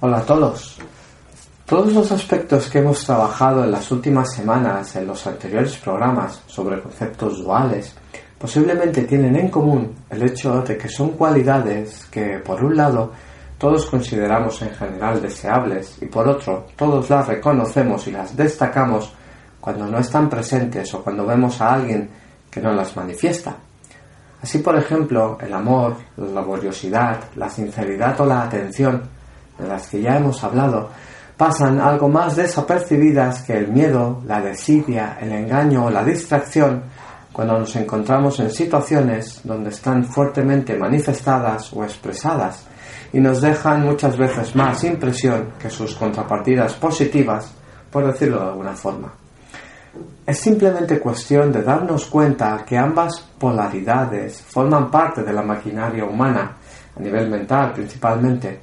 Hola a todos. Todos los aspectos que hemos trabajado en las últimas semanas en los anteriores programas sobre conceptos duales posiblemente tienen en común el hecho de que son cualidades que, por un lado, todos consideramos en general deseables y por otro, todos las reconocemos y las destacamos cuando no están presentes o cuando vemos a alguien que no las manifiesta. Así, por ejemplo, el amor, la laboriosidad, la sinceridad o la atención de las que ya hemos hablado, pasan algo más desapercibidas que el miedo, la desidia, el engaño o la distracción cuando nos encontramos en situaciones donde están fuertemente manifestadas o expresadas y nos dejan muchas veces más impresión que sus contrapartidas positivas, por decirlo de alguna forma. Es simplemente cuestión de darnos cuenta que ambas polaridades forman parte de la maquinaria humana, a nivel mental principalmente,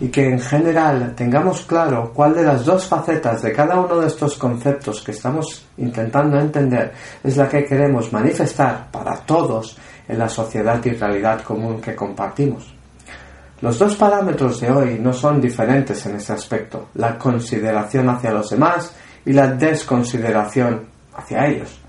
y que en general tengamos claro cuál de las dos facetas de cada uno de estos conceptos que estamos intentando entender es la que queremos manifestar para todos en la sociedad y realidad común que compartimos. Los dos parámetros de hoy no son diferentes en ese aspecto, la consideración hacia los demás y la desconsideración hacia ellos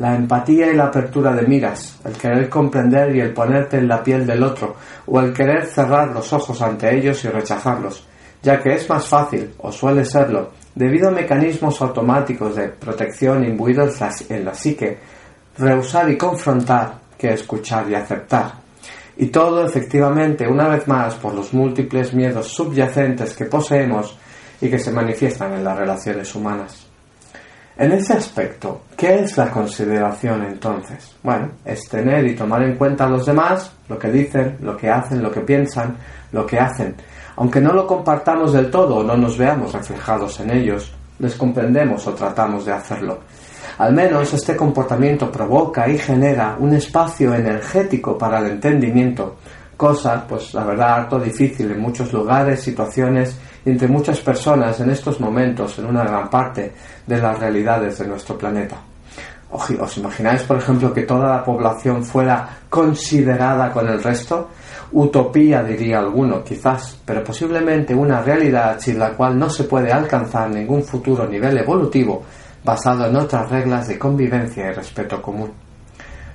la empatía y la apertura de miras, el querer comprender y el ponerte en la piel del otro, o el querer cerrar los ojos ante ellos y rechazarlos, ya que es más fácil, o suele serlo, debido a mecanismos automáticos de protección imbuidos en la psique, rehusar y confrontar que escuchar y aceptar. Y todo efectivamente, una vez más, por los múltiples miedos subyacentes que poseemos y que se manifiestan en las relaciones humanas. En ese aspecto, ¿qué es la consideración entonces? Bueno, es tener y tomar en cuenta a los demás, lo que dicen, lo que hacen, lo que piensan, lo que hacen. Aunque no lo compartamos del todo o no nos veamos reflejados en ellos, les comprendemos o tratamos de hacerlo. Al menos este comportamiento provoca y genera un espacio energético para el entendimiento, cosa, pues la verdad, harto difícil en muchos lugares, situaciones entre muchas personas en estos momentos en una gran parte de las realidades de nuestro planeta. ¿Os imagináis, por ejemplo, que toda la población fuera considerada con el resto? Utopía, diría alguno, quizás, pero posiblemente una realidad sin la cual no se puede alcanzar ningún futuro nivel evolutivo basado en otras reglas de convivencia y respeto común.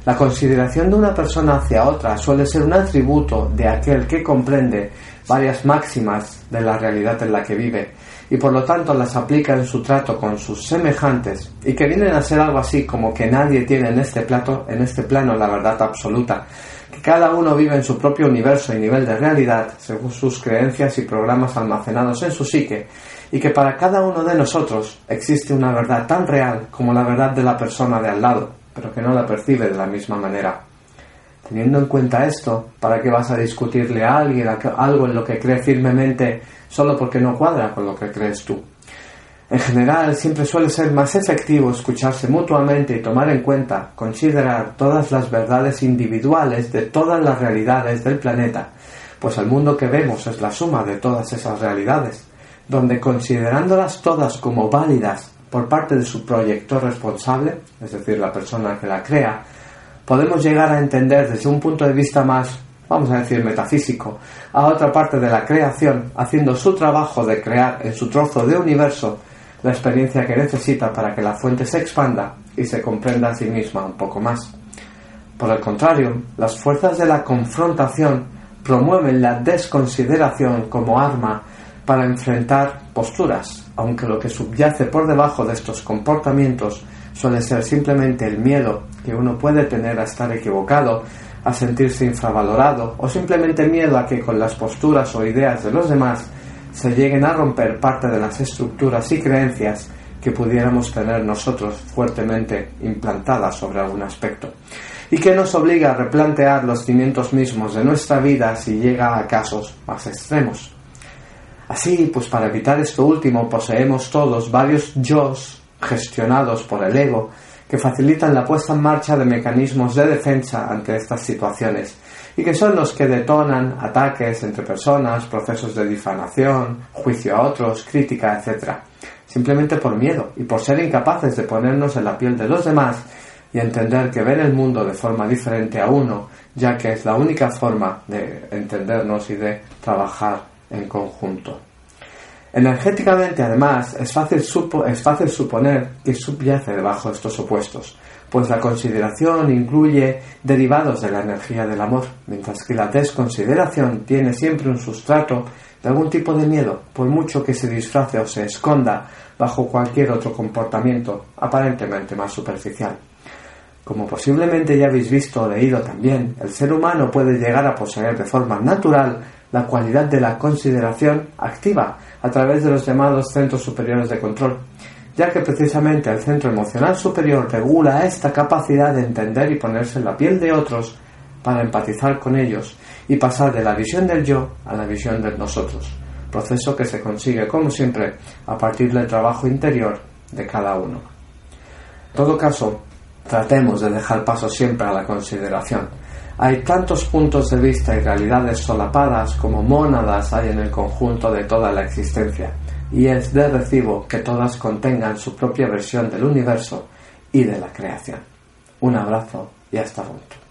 La consideración de una persona hacia otra suele ser un atributo de aquel que comprende varias máximas de la realidad en la que vive y por lo tanto las aplica en su trato con sus semejantes y que vienen a ser algo así como que nadie tiene en este plato, en este plano la verdad absoluta, que cada uno vive en su propio universo y nivel de realidad según sus creencias y programas almacenados en su psique y que para cada uno de nosotros existe una verdad tan real como la verdad de la persona de al lado pero que no la percibe de la misma manera. Teniendo en cuenta esto, ¿para qué vas a discutirle a alguien algo en lo que cree firmemente solo porque no cuadra con lo que crees tú? En general, siempre suele ser más efectivo escucharse mutuamente y tomar en cuenta, considerar todas las verdades individuales de todas las realidades del planeta, pues el mundo que vemos es la suma de todas esas realidades, donde considerándolas todas como válidas por parte de su proyector responsable, es decir, la persona que la crea, podemos llegar a entender desde un punto de vista más, vamos a decir, metafísico, a otra parte de la creación, haciendo su trabajo de crear en su trozo de universo la experiencia que necesita para que la fuente se expanda y se comprenda a sí misma un poco más. Por el contrario, las fuerzas de la confrontación promueven la desconsideración como arma para enfrentar posturas, aunque lo que subyace por debajo de estos comportamientos suele ser simplemente el miedo que uno puede tener a estar equivocado, a sentirse infravalorado o simplemente miedo a que con las posturas o ideas de los demás se lleguen a romper parte de las estructuras y creencias que pudiéramos tener nosotros fuertemente implantadas sobre algún aspecto y que nos obliga a replantear los cimientos mismos de nuestra vida si llega a casos más extremos. Así, pues para evitar esto último, poseemos todos varios yo's gestionados por el ego que facilitan la puesta en marcha de mecanismos de defensa ante estas situaciones y que son los que detonan ataques entre personas, procesos de difamación, juicio a otros, crítica, etc. Simplemente por miedo y por ser incapaces de ponernos en la piel de los demás y entender que ven el mundo de forma diferente a uno, ya que es la única forma de entendernos y de trabajar en conjunto. Energéticamente, además, es fácil, suponer que subyace debajo de estos opuestos, pues la consideración incluye derivados de la energía del amor, mientras que la desconsideración tiene siempre un sustrato de algún tipo de miedo, por mucho que se disfrace o se esconda bajo cualquier otro comportamiento aparentemente más superficial. Como posiblemente ya habéis visto o leído también, el ser humano puede llegar a poseer de forma natural la cualidad de la consideración activa a través de los llamados centros superiores de control, ya que precisamente el centro emocional superior regula esta capacidad de entender y ponerse en la piel de otros para empatizar con ellos y pasar de la visión del yo a la visión del nosotros, proceso que se consigue, como siempre, a partir del trabajo interior de cada uno. En todo caso, tratemos de dejar paso siempre a la consideración, hay tantos puntos de vista y realidades solapadas como mónadas hay en el conjunto de toda la existencia, y es de recibo que todas contengan su propia versión del universo y de la creación. Un abrazo y hasta pronto.